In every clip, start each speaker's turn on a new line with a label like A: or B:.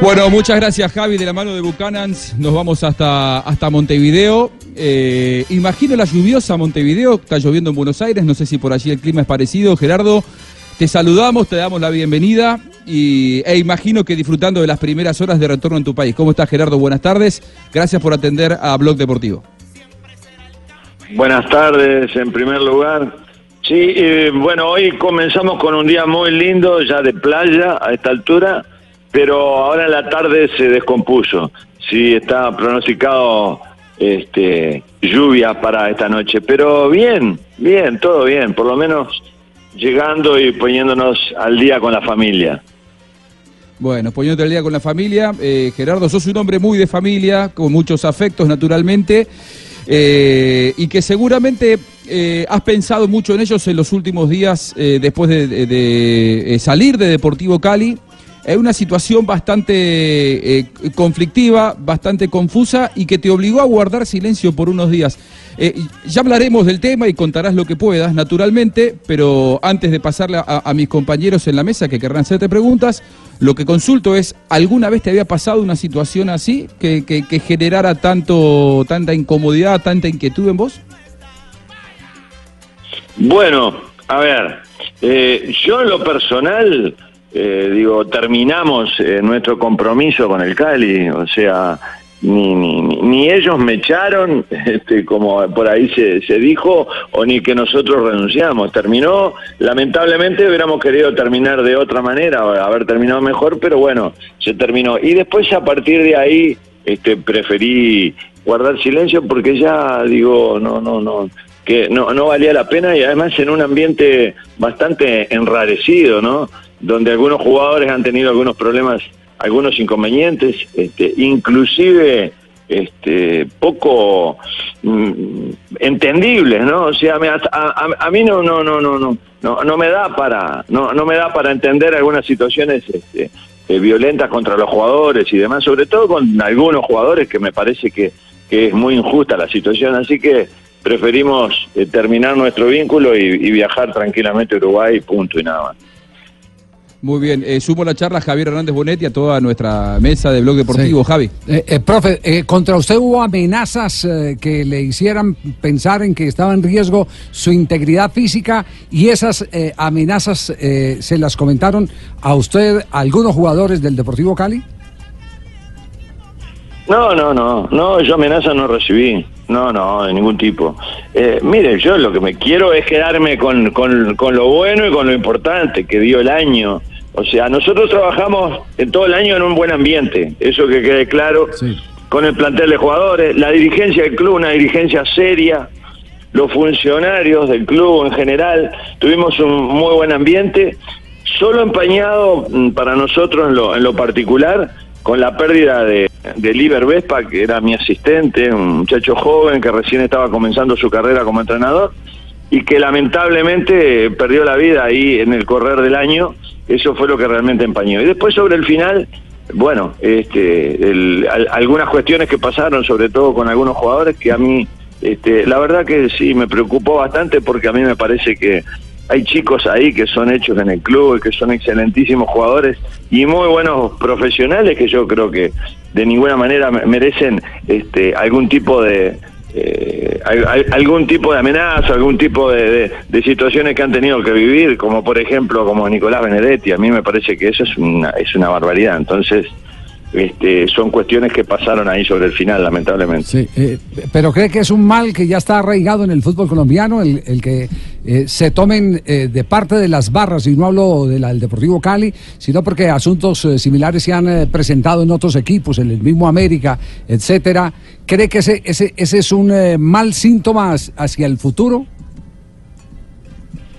A: Bueno, muchas gracias Javi, de la mano de Buchanans nos vamos hasta, hasta Montevideo. Eh, imagino la lluviosa Montevideo, está lloviendo en Buenos Aires, no sé si por allí el clima es parecido. Gerardo, te saludamos, te damos la bienvenida y, e imagino que disfrutando de las primeras horas de retorno en tu país. ¿Cómo estás Gerardo? Buenas tardes, gracias por atender a Blog Deportivo.
B: Buenas tardes, en primer lugar. Sí, eh, bueno, hoy comenzamos con un día muy lindo, ya de playa a esta altura pero ahora en la tarde se descompuso. Sí, está pronosticado este, lluvia para esta noche, pero bien, bien, todo bien, por lo menos llegando y poniéndonos al día con la familia.
A: Bueno, poniéndote al día con la familia. Eh, Gerardo, sos un hombre muy de familia, con muchos afectos, naturalmente, eh, y que seguramente eh, has pensado mucho en ellos en los últimos días después de salir de Deportivo Cali es una situación bastante eh, conflictiva, bastante confusa y que te obligó a guardar silencio por unos días. Eh, ya hablaremos del tema y contarás lo que puedas, naturalmente, pero antes de pasarle a, mis compañeros en la mesa que querrán hacerte preguntas, lo que consulto es, ¿alguna vez te había pasado una situación así que, generara tanto, tanta incomodidad, tanta inquietud en vos?
B: Bueno, a ver, eh, yo en lo personal eh, digo, terminamos eh, nuestro compromiso con el Cali, o sea, ni, ni, ni ellos me echaron, este, como por ahí se, se dijo, o ni que nosotros renunciamos. Terminó, lamentablemente hubiéramos querido terminar de otra manera, haber terminado mejor, pero bueno, se terminó. Y después a partir de ahí este, preferí guardar silencio porque ya digo, no, no, no, que no, no valía la pena y además en un ambiente bastante enrarecido, ¿no? Donde algunos jugadores han tenido algunos problemas, algunos inconvenientes, este, inclusive este, poco mm, entendibles, ¿no? O sea, a, mí no, no, no, no, no, no, no me da para, no, no me da para entender algunas situaciones este, eh, violentas contra los jugadores y demás, sobre todo con algunos jugadores que me parece que, es muy injusta la situación, así que preferimos eh, terminar nuestro vínculo y, y viajar tranquilamente a Uruguay, punto y nada más.
A: Muy bien, eh, sumo la charla a Javier Hernández Bonetti a toda nuestra mesa de blog deportivo. Javi.
C: Eh, eh, profe, ¿contra usted hubo amenazas que le hicieran pensar en que estaba en riesgo su integridad física y esas amenazas se las comentaron a usted algunos jugadores del Deportivo Cali?
B: No, no, no, no, yo amenazas no recibí. No, no, de ningún tipo. Eh, mire, yo lo que me quiero es quedarme con, con, con, lo bueno y con lo importante que dio el año. O sea, nosotros trabajamos en todo el año en un buen ambiente, eso que quede claro, con el plantel de jugadores, la dirigencia del club, una dirigencia seria, los funcionarios del club en general, tuvimos un muy buen ambiente, solo empañado mm, para nosotros en lo, en lo particular con la pérdida de, de Liber Vespa, que era mi asistente, un muchacho joven que recién estaba comenzando su carrera como entrenador y que lamentablemente perdió la vida ahí en el correr del año. Eso fue lo que realmente empañó. Y después sobre el final, bueno, este, algunas cuestiones que pasaron, sobre todo con algunos jugadores, que a mí, este, la verdad que sí me preocupó bastante porque a mí me parece que hay chicos ahí que son hechos en el club y que son excelentísimos jugadores y muy buenos profesionales que yo creo que de ninguna manera merecen este, algún tipo de eh, algún tipo de amenaza, algún tipo de, situaciones que han tenido que vivir, como por ejemplo como Nicolás Benedetti. A mí me parece que eso es una, es una barbaridad. Entonces, este, son cuestiones que pasaron ahí sobre el final, lamentablemente.
C: Sí, eh, pero cree que es un mal que ya está arraigado en el fútbol colombiano, el, que eh, se tomen eh, de parte de las barras, y no hablo del Deportivo Cali, sino porque asuntos similares se han presentado en otros equipos, en el mismo América, etcétera. ¿Cree que ese, ese, ese es un mal síntoma hacia el futuro?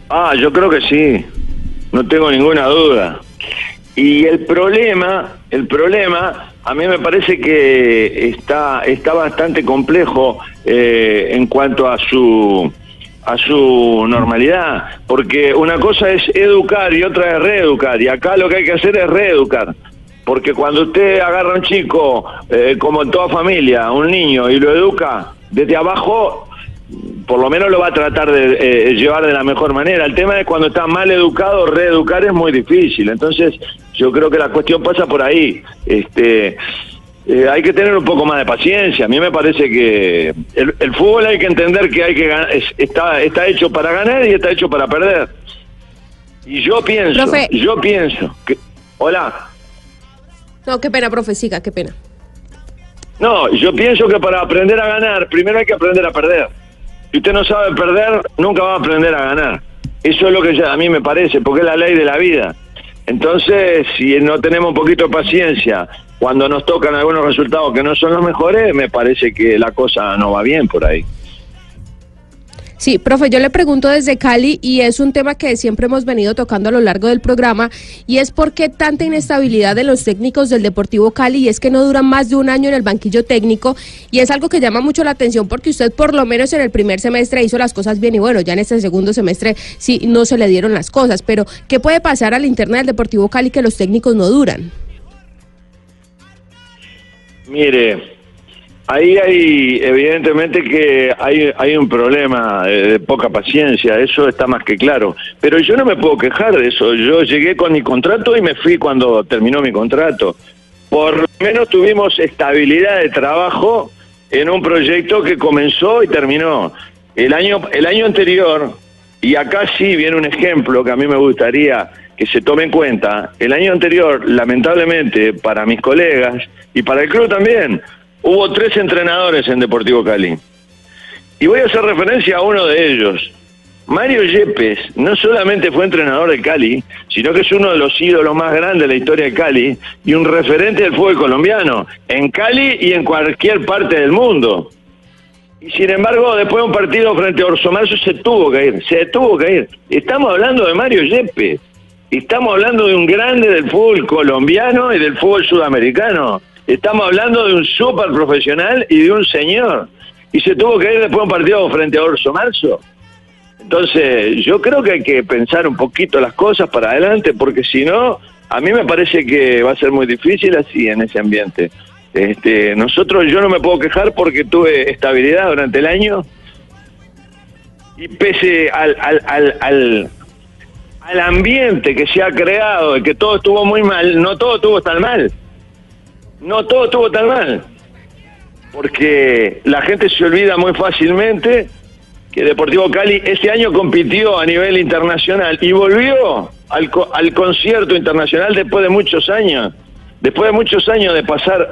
B: Ah, yo creo que sí, no tengo ninguna duda. Y el problema, el problema, a mí me parece que está, está bastante complejo eh, en cuanto a su a su normalidad, porque una cosa es educar y otra es reeducar, y acá lo que hay que hacer es reeducar, porque cuando usted agarra a un chico, eh, como en toda familia, un niño, y lo educa desde abajo, por lo menos lo va a tratar de eh, llevar de la mejor manera. El tema es cuando está mal educado, reeducar es muy difícil. Entonces, Yo creo que la cuestión pasa por ahí. Este, eh, hay que tener un poco más de paciencia. A mí me parece que el, fútbol hay que entender que hay que está, está hecho para ganar y está hecho para perder. Y yo pienso, yo pienso que... Hola.
D: No, qué pena, profe, siga, qué pena.
B: No, yo pienso que para aprender a ganar, primero hay que aprender a perder. Si usted no sabe perder, nunca va a aprender a ganar. Eso es lo que a mí me parece, porque es la ley de la vida. Entonces, si no tenemos un poquito de paciencia, cuando nos tocan algunos resultados que no son los mejores, me parece que la cosa no va bien por ahí.
D: Sí, profe, yo le pregunto desde Cali y es un tema que siempre hemos venido tocando a lo largo del programa y es por qué tanta inestabilidad de los técnicos del Deportivo Cali y es que no duran más de un año en el banquillo técnico y es algo que llama mucho la atención porque usted por lo menos en el primer semestre hizo las cosas bien y bueno, ya en este segundo semestre sí no se le dieron las cosas, pero ¿qué puede pasar a la interna del Deportivo Cali que los técnicos no duran?
B: Mire, Ahí hay, evidentemente que hay, hay un problema de, poca paciencia, eso está más que claro. Pero yo no me puedo quejar de eso. Yo llegué con mi contrato y me fui cuando terminó mi contrato. Por lo menos tuvimos estabilidad de trabajo en un proyecto que comenzó y terminó. El año, el año anterior, y acá sí viene un ejemplo que a mí me gustaría que se tome en cuenta, el año anterior, lamentablemente, para mis colegas y para el club también, Hubo tres entrenadores en Deportivo Cali. Y voy a hacer referencia a uno de ellos. Mario Yepes no solamente fue entrenador de Cali, sino que es uno de los ídolos más grandes de la historia de Cali y un referente del fútbol colombiano, en Cali y en cualquier parte del mundo. Y sin embargo, después de un partido frente a Orso se tuvo que ir, se tuvo que ir. Estamos hablando de Mario Yepes, estamos hablando de un grande del fútbol colombiano y del fútbol sudamericano. Estamos hablando de un súper profesional y de un señor. Y se tuvo que ir después de un partido frente a Orso Marzo. Entonces, yo creo que hay que pensar un poquito las cosas para adelante, porque si no, a mí me parece que va a ser muy difícil así en ese ambiente. Este, nosotros, yo no me puedo quejar porque tuve estabilidad durante el año y pese al, al, al, al, al ambiente que se ha creado, que todo estuvo muy mal, no todo estuvo tan mal no todo estuvo tan mal, porque la gente se olvida muy fácilmente que Deportivo Cali este año compitió a nivel internacional y volvió al, al concierto internacional después de muchos años, después de muchos años de pasar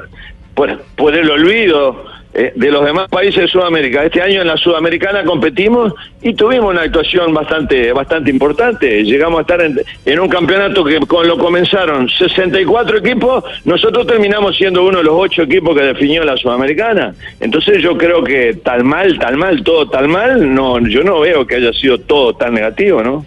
B: por, por el olvido, eh, de los demás países de Sudamérica. Este año en la Sudamericana competimos y tuvimos una actuación bastante bastante importante. Llegamos a estar en, un campeonato que con lo comenzaron 64 equipos, nosotros terminamos siendo uno de los ocho equipos que definió la Sudamericana. Entonces yo creo que tal mal, tal mal, todo tal mal, no, yo no veo que haya sido todo tan negativo, ¿no?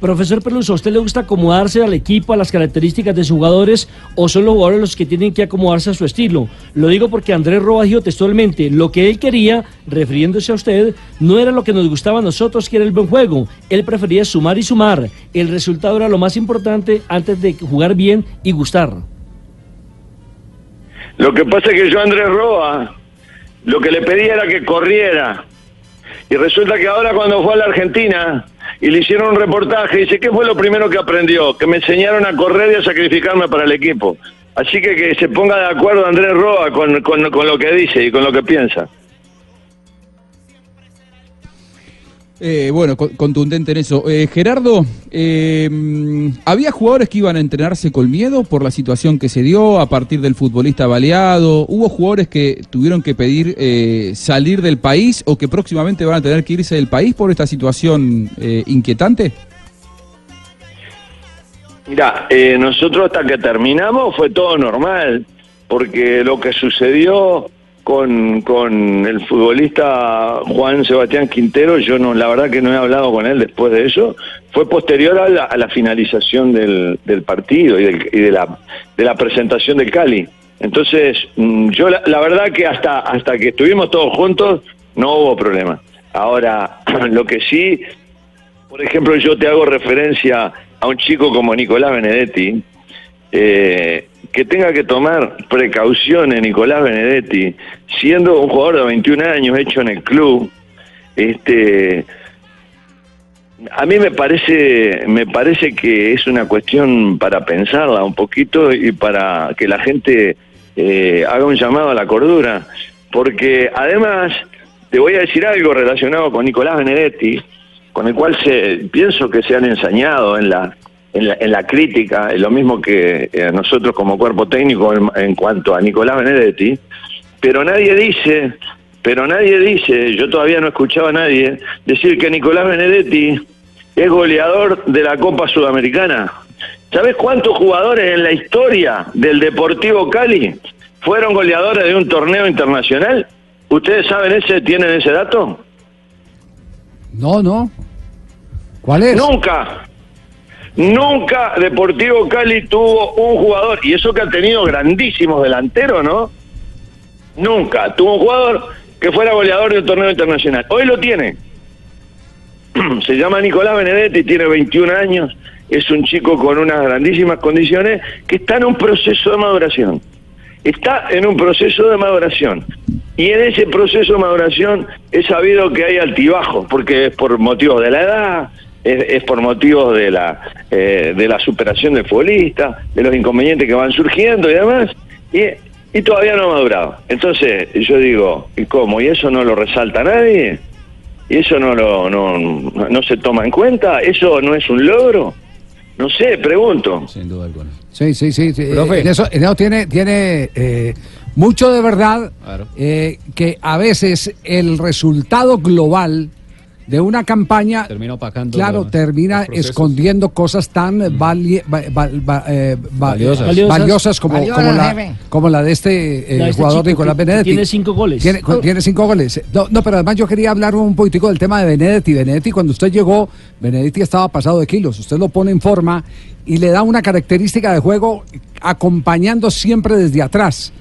E: Profesor Peluso, ¿a usted le gusta acomodarse al equipo, a las características de sus jugadores o son los jugadores los que tienen que acomodarse a su estilo? Lo digo porque Andrés Roa dijo textualmente, lo que él quería, refiriéndose a usted, no era lo que nos gustaba a nosotros, que era el buen juego. Él prefería sumar y sumar. El resultado era lo más importante antes de jugar bien y gustar.
B: Lo que pasa es que yo Andrés Roa, lo que le pedía era que corriera. Y resulta que ahora cuando fue a la Argentina, y le hicieron un reportaje y dice, ¿qué fue lo primero que aprendió? Que me enseñaron a correr y a sacrificarme para el equipo. Así que que se ponga de acuerdo Andrés Roa con, con, lo que dice y con lo que piensa.
A: Eh, bueno, contundente en eso. Eh, Gerardo, eh, ¿había jugadores que iban a entrenarse con miedo por la situación que se dio a partir del futbolista baleado? ¿Hubo jugadores que tuvieron que pedir salir del país o que próximamente van a tener que irse del país por esta situación inquietante?
B: Mira, nosotros hasta que terminamos fue todo normal, porque lo que sucedió con, con el futbolista Juan Sebastián Quintero, yo no, la verdad que no he hablado con él después de eso, fue posterior a la, finalización del, del partido y, de, la, de la presentación del Cali. Entonces, mm, yo la, la, verdad que hasta, hasta que estuvimos todos juntos no hubo problema. Ahora, lo que sí, por ejemplo, yo te hago referencia a un chico como Nicolás Benedetti, eh, que tenga que tomar precauciones Nicolás Benedetti, siendo un jugador de 21 años hecho en el club, este A mí me parece, me parece que es una cuestión para pensarla un poquito y para que la gente eh, haga un llamado a la cordura, porque además te voy a decir algo relacionado con Nicolás Benedetti, con el cual se, pienso que se han ensañado en la, en la, en la crítica, lo mismo que eh, nosotros como cuerpo técnico en, en cuanto a Nicolás Benedetti, pero nadie dice pero nadie dice, yo todavía no he escuchado a nadie decir que Nicolás Benedetti es goleador de la Copa Sudamericana. ¿Sabes cuántos jugadores en la historia del Deportivo Cali fueron goleadores de un torneo internacional? ¿Ustedes saben ese, tienen ese dato?
C: No, no. ¿Cuál es?
B: Nunca. Nunca Deportivo Cali tuvo un jugador, y eso que ha tenido grandísimos delanteros, ¿no? Nunca tuvo un jugador que fuera goleador de un torneo internacional. Hoy lo tiene. Se llama Nicolás Benedetti, tiene 21 años, es un chico con unas grandísimas condiciones que está en un proceso de maduración. Está en un proceso de maduración. Y en ese proceso de maduración he sabido que hay altibajos, porque es por motivos de la edad, es, por motivos de la, eh, de la superación del futbolista, de los inconvenientes que van surgiendo y demás. Y y todavía no ha madurado. Entonces, yo digo, ¿y cómo? ¿Y eso no lo resalta nadie? ¿Y eso no, lo, no, no se toma en cuenta? ¿Eso no es un logro? No sé, pregunto.
C: Sin duda alguna. Sí, sí, sí. En eso, tiene, tiene eh, mucho de verdad eh, que a veces el resultado global de una campaña,
A: termina opacando
C: claro, termina escondiendo cosas tan eh, valiosas. como, como, la, de este, eh, este jugador Nicolás Benedetti.
E: Tiene cinco goles.
C: Tiene, cinco goles. No, pero además yo quería hablar un poquitico del tema de Benedetti. Benedetti, cuando usted llegó, Benedetti estaba pasado de kilos. Usted lo pone en forma y le da una característica de juego acompañando siempre desde atrás.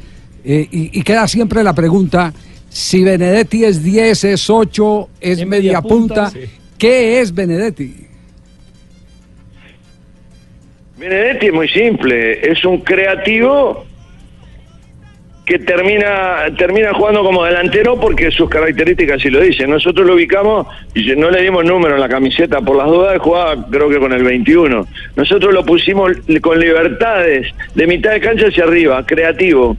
C: Eh, y, y queda siempre la pregunta si Benedetti es 10, es 8, es media, punta, ¿qué es Benedetti?
B: Benedetti es muy simple, es un creativo que termina termina jugando como delantero porque sus características sí lo dicen. Nosotros lo ubicamos y no le dimos número en la camiseta por las dudas, jugaba creo que con el 21. Nosotros lo pusimos con libertades de mitad de cancha hacia arriba, creativo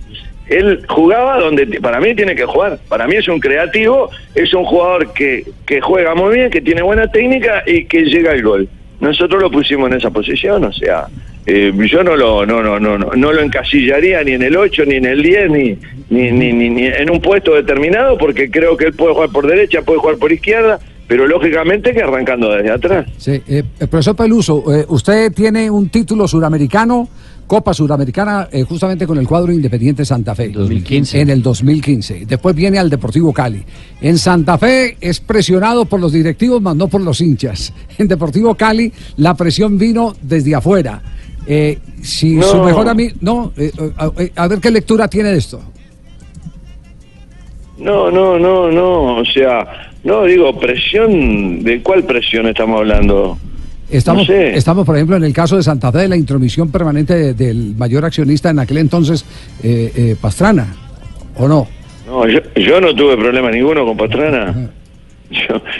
B: él jugaba donde para mí tiene que jugar. Para mí es un creativo, es un jugador que, que juega muy bien, que tiene buena técnica y que llega al gol. Nosotros lo pusimos en esa posición, o sea, eh, yo no lo no, no, no, no, lo encasillaría ni en el 8, ni en el 10, ni, ni, ni, ni, en un puesto determinado, porque creo que él puede jugar por derecha, puede jugar por izquierda, pero lógicamente que arrancando desde atrás.
C: Sí, eh, profesor Peluso, eh, usted tiene un título suramericano Copa Suramericana eh, justamente con el cuadro Independiente Santa Fe.
A: 2015.
C: En el 2015. Después viene al Deportivo Cali. En Santa Fe es presionado por los directivos, más no por los hinchas. En Deportivo Cali la presión vino desde afuera. Eh, si su mejor amigo... No, eh, a, ver qué lectura tiene de esto.
B: No, no, no, no. O sea, no digo presión. ¿De cuál presión estamos hablando?
C: Estamos, estamos, por ejemplo, en el caso de Santa Fe, de la intromisión permanente del mayor accionista en aquel entonces, eh, eh, Pastrana, ¿o no?
B: No, yo, no tuve problema ninguno con Pastrana.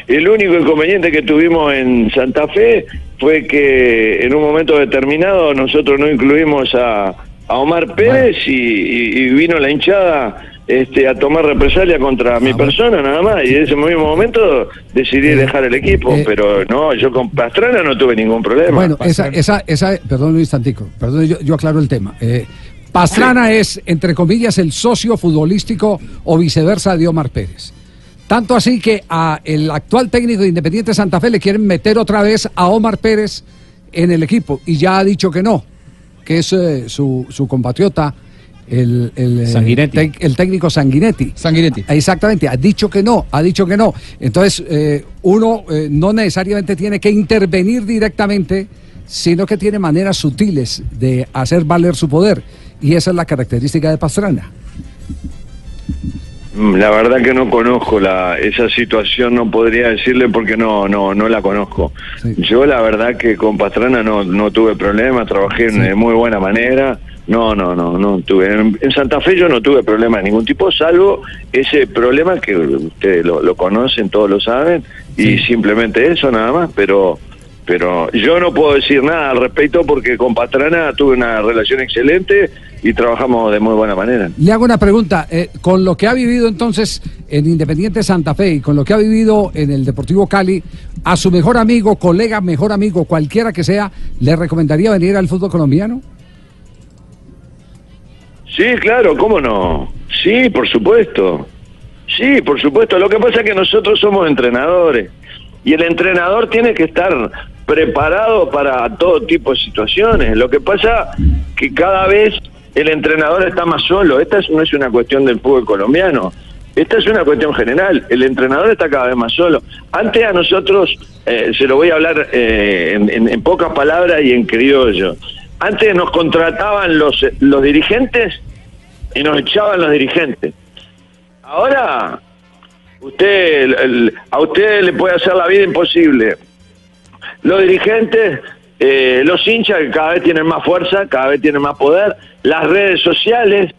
B: el único inconveniente que tuvimos en Santa Fe fue que en un momento determinado nosotros no incluimos a, Omar Pérez y, vino la hinchada este, a tomar represalia contra mi persona nada más y en ese mismo momento decidí eh, dejar el equipo, eh, pero no, yo con Pastrana no tuve ningún problema.
C: Bueno, esa, esa, esa, perdón un instantico, perdón, yo, aclaro el tema. Eh, Pastrana es, entre comillas, el socio futbolístico o viceversa de Omar Pérez. Tanto así que a el actual técnico de Independiente Santa Fe le quieren meter otra vez a Omar Pérez en el equipo y ya ha dicho que no, que es su, su compatriota el, el, eh, el, técnico Sanguinetti.
A: Sanguinetti.
C: Exactamente, ha dicho que no, ha dicho que no. Entonces, eh, uno eh, no necesariamente tiene que intervenir directamente, sino que tiene maneras sutiles de hacer valer su poder. Y esa es la característica de Pastrana.
B: Mm, la verdad que no conozco la, esa situación, no podría decirle porque no no no la conozco. Yo la verdad que con Pastrana no, no tuve problemas, trabajé de muy buena manera no, no, no, no tuve. En, Santa Fe yo no tuve problema de ningún tipo, salvo ese problema que ustedes lo, conocen, todos lo saben, y simplemente eso nada más, pero pero yo no puedo decir nada al respecto porque con Pastrana tuve una relación excelente y trabajamos de muy buena manera.
C: Le hago una pregunta, eh, con lo que ha vivido entonces en Independiente Santa Fe y con lo que ha vivido en el Deportivo Cali, a su mejor amigo, colega, mejor amigo, cualquiera que sea, ¿le recomendaría venir al fútbol colombiano?
B: Sí, claro, ¿cómo no? Sí, por supuesto. Sí, por supuesto. Lo que pasa es que nosotros somos entrenadores y el entrenador tiene que estar preparado para todo tipo de situaciones. Lo que pasa que cada vez el entrenador está más solo. Esta no es una cuestión del fútbol colombiano. Esta es una cuestión general. El entrenador está cada vez más solo. Antes a nosotros, eh, se lo voy a hablar eh, en, en, pocas palabras y en criollo. Antes nos contrataban los, los dirigentes y nos echaban los dirigentes. Ahora, usted, a usted le puede hacer la vida imposible. Los dirigentes, eh, los hinchas que cada vez tienen más fuerza, cada vez tienen más poder, las redes sociales,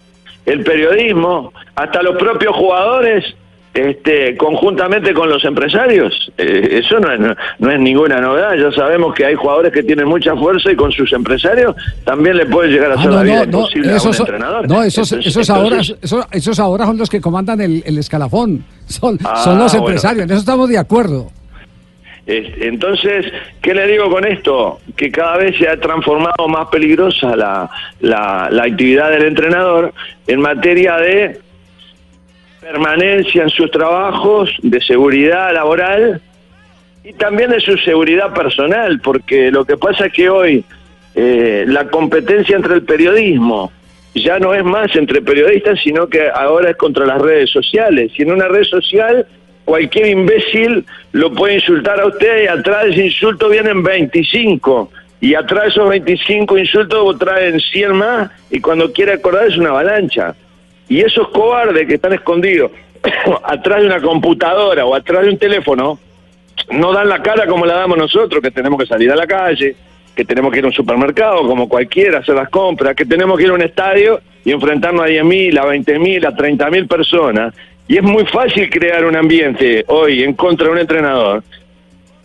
B: el periodismo, hasta los propios jugadores este, conjuntamente con los empresarios. Eh, eso no es, no, es ninguna novedad. Ya sabemos que hay jugadores que tienen mucha fuerza y con sus empresarios también le puede llegar a hacer la vida imposible a un entrenador.
C: No, esos, esos, ahora, esos, ahora son los que comandan el, escalafón. Son, son los ah, empresarios. En eso estamos de acuerdo.
B: Entonces, ¿qué le digo con esto? Que cada vez se ha transformado más peligrosa la, la, la actividad del entrenador en materia de permanencia en sus trabajos, de seguridad laboral y también de su seguridad personal, porque lo que pasa es que hoy eh, la competencia entre el periodismo ya no es más entre periodistas, sino que ahora es contra las redes sociales. Y en una red social cualquier imbécil lo puede insultar a usted y atrás de ese insulto vienen 25 y atrás de esos 25 insultos traen 100 más y cuando quiere acordar es una avalancha. Y esos cobardes que están escondidos atrás de una computadora o atrás de un teléfono, no dan la cara como la damos nosotros, que tenemos que salir a la calle, que tenemos que ir a un supermercado como cualquiera, hacer las compras, que tenemos que ir a un estadio y enfrentarnos a 10.000, a 20.000, a 30.000 personas. Y es muy fácil crear un ambiente hoy en contra de un entrenador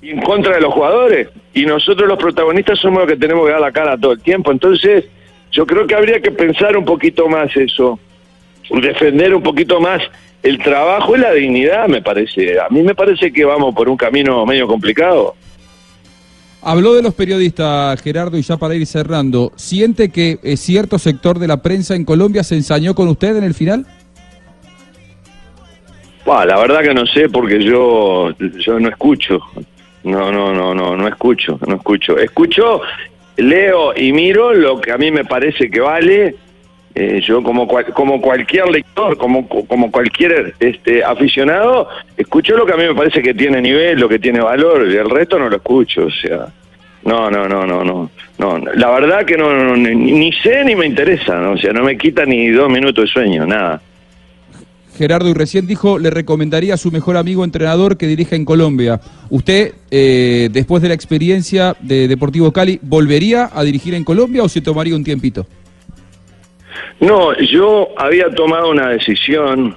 B: y en contra de los jugadores. Y nosotros los protagonistas somos los que tenemos que dar la cara todo el tiempo. Entonces, yo creo que habría que pensar un poquito más eso defender un poquito más el trabajo y la dignidad, me parece. A mí me parece que vamos por un camino medio complicado.
A: Habló de los periodistas, Gerardo, y ya para ir cerrando, ¿siente que cierto sector de la prensa en Colombia se ensañó con usted en el final?
B: la verdad que no sé porque yo yo no escucho. No, no, no, no, no escucho, no escucho. Escucho, leo y miro lo que a mí me parece que vale eh, yo como como cualquier lector, como como cualquier este aficionado, escucho lo que a mí me parece que tiene nivel, lo que tiene valor, el resto no lo escucho, o sea, no, no, no, no, no, no, la verdad que no, ni, sé ni me interesa, ¿no? o sea, no me quita ni dos minutos de sueño, nada.
A: Gerardo, y recién dijo, le recomendaría a su mejor amigo entrenador que dirija en Colombia. ¿Usted, eh, después de la experiencia de Deportivo Cali, volvería a dirigir en Colombia o se tomaría un tiempito?
B: No, yo había tomado una decisión,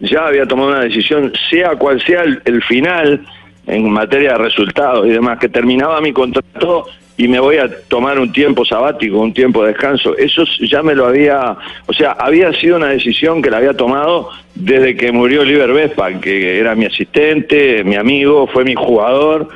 B: ya había tomado una decisión, sea cual sea el, final en materia de resultados y demás, que terminaba mi contrato y me voy a tomar un tiempo sabático, un tiempo de descanso. Eso ya me lo había, o sea, había sido una decisión que la había tomado desde que murió Oliver Vespa, que era mi asistente, mi amigo, fue mi jugador.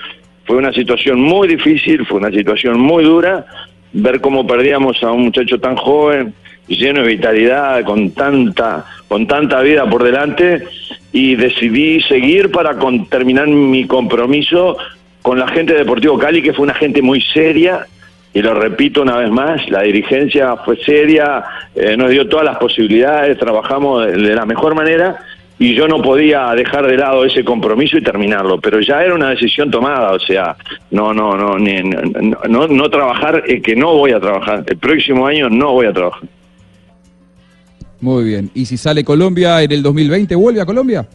B: Fue una situación muy difícil, fue una situación muy dura, ver cómo perdíamos a un muchacho tan joven, lleno de vitalidad, con tanta, con tanta vida por delante, y decidí seguir para terminar mi compromiso con la gente de Deportivo Cali, que fue una gente muy seria, y lo repito una vez más, la dirigencia fue seria, eh, nos dio todas las posibilidades, trabajamos de, la mejor manera, y yo no podía dejar de lado ese compromiso y terminarlo, pero ya era una decisión tomada, o sea, no, no, no, no, no, no trabajar, es que no voy a trabajar, el próximo año no voy a trabajar.
A: Muy bien. ¿Y si sale Colombia en el 2020, vuelve a Colombia?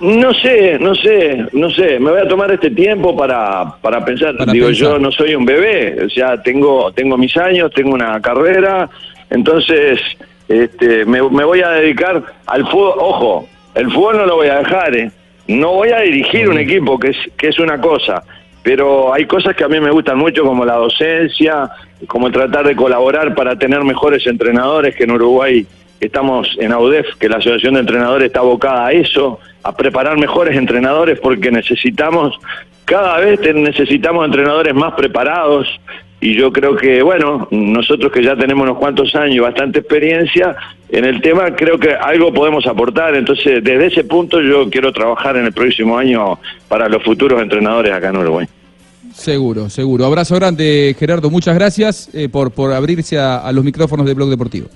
B: No sé, no sé, no sé. Me voy a tomar este tiempo para, para pensar. Digo, yo no soy un bebé, o sea, tengo, tengo mis años, tengo una carrera, entonces este, me, voy a dedicar al fútbol. Ojo, el fútbol no lo voy a dejar, ¿eh? No voy a dirigir un equipo, que es, que es una cosa, pero hay cosas que a mí me gustan mucho, como la docencia, como tratar de colaborar para tener mejores entrenadores, que en Uruguay estamos en AUDEF, que la Asociación de Entrenadores está abocada a eso, a preparar mejores entrenadores, porque necesitamos, cada vez necesitamos entrenadores más preparados, y yo creo que, bueno, nosotros que ya tenemos unos cuantos años y bastante experiencia en el tema, creo que algo podemos aportar. Entonces, desde ese punto yo quiero trabajar en el próximo año para los futuros entrenadores acá en Uruguay.
A: Seguro, seguro. Abrazo grande, Gerardo. Muchas gracias eh, por, por abrirse a, a los micrófonos de Blog Deportivo.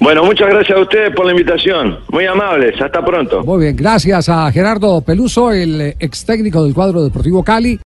B: Bueno, muchas gracias a ustedes por la invitación. Muy amables. Hasta pronto.
C: Muy bien, gracias a Gerardo Peluso, el ex técnico del cuadro deportivo Cali.